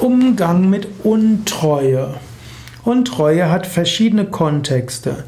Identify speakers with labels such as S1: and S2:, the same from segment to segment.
S1: Umgang mit Untreue. Untreue hat verschiedene Kontexte.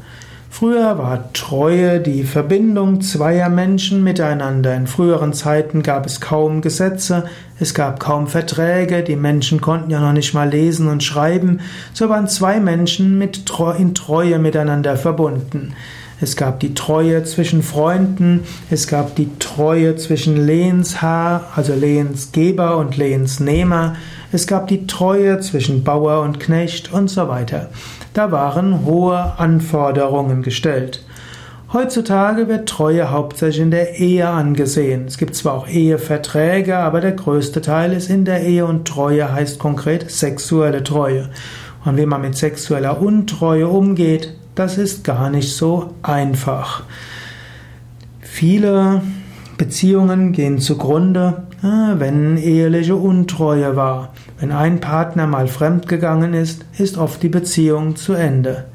S1: Früher war Treue die Verbindung zweier Menschen miteinander. In früheren Zeiten gab es kaum Gesetze, es gab kaum Verträge, die Menschen konnten ja noch nicht mal lesen und schreiben, so waren zwei Menschen mit in Treue miteinander verbunden. Es gab die Treue zwischen Freunden, es gab die Treue zwischen Lehnsherr, also Lehnsgeber und Lehnsnehmer, es gab die Treue zwischen Bauer und Knecht und so weiter. Da waren hohe Anforderungen gestellt. Heutzutage wird Treue hauptsächlich in der Ehe angesehen. Es gibt zwar auch Eheverträge, aber der größte Teil ist in der Ehe und Treue heißt konkret sexuelle Treue. Und wie man mit sexueller Untreue umgeht, das ist gar nicht so einfach. Viele Beziehungen gehen zugrunde, äh, wenn eheliche Untreue war. Wenn ein Partner mal fremdgegangen ist, ist oft die Beziehung zu Ende.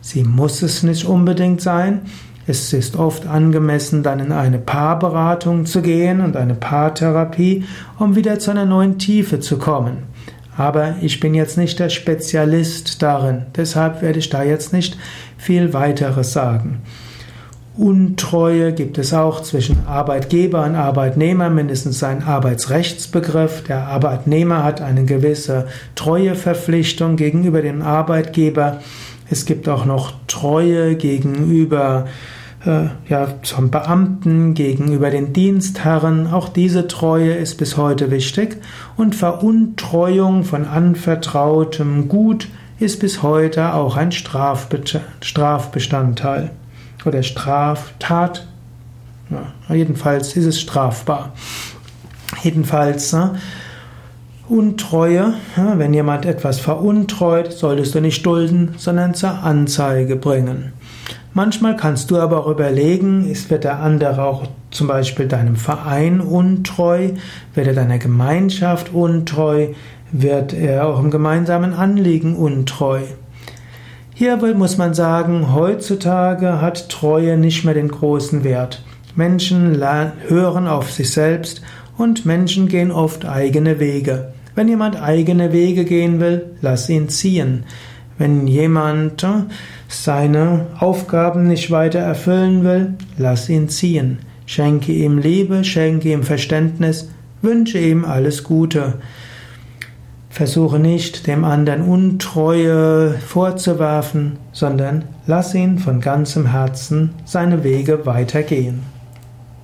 S1: Sie muss es nicht unbedingt sein. Es ist oft angemessen, dann in eine Paarberatung zu gehen und eine Paartherapie, um wieder zu einer neuen Tiefe zu kommen. Aber ich bin jetzt nicht der Spezialist darin, deshalb werde ich da jetzt nicht viel weiteres sagen. Untreue gibt es auch zwischen Arbeitgeber und Arbeitnehmer, mindestens ein Arbeitsrechtsbegriff. Der Arbeitnehmer hat eine gewisse Treueverpflichtung gegenüber dem Arbeitgeber. Es gibt auch noch Treue gegenüber ja, zum Beamten, gegenüber den Dienstherren. Auch diese Treue ist bis heute wichtig. Und Veruntreuung von anvertrautem Gut ist bis heute auch ein Strafbestandteil oder Straftat. Ja, jedenfalls ist es strafbar. Jedenfalls ne, Untreue, wenn jemand etwas veruntreut, solltest du nicht dulden, sondern zur Anzeige bringen. Manchmal kannst du aber auch überlegen, ist wird der andere auch zum Beispiel deinem Verein untreu, wird er deiner Gemeinschaft untreu, wird er auch im gemeinsamen Anliegen untreu. Hier muss man sagen, heutzutage hat Treue nicht mehr den großen Wert. Menschen hören auf sich selbst und Menschen gehen oft eigene Wege. Wenn jemand eigene Wege gehen will, lass ihn ziehen. Wenn jemand seine Aufgaben nicht weiter erfüllen will, lass ihn ziehen. Schenke ihm Liebe, schenke ihm Verständnis, wünsche ihm alles Gute. Versuche nicht, dem anderen Untreue vorzuwerfen, sondern lass ihn von ganzem Herzen seine Wege weitergehen.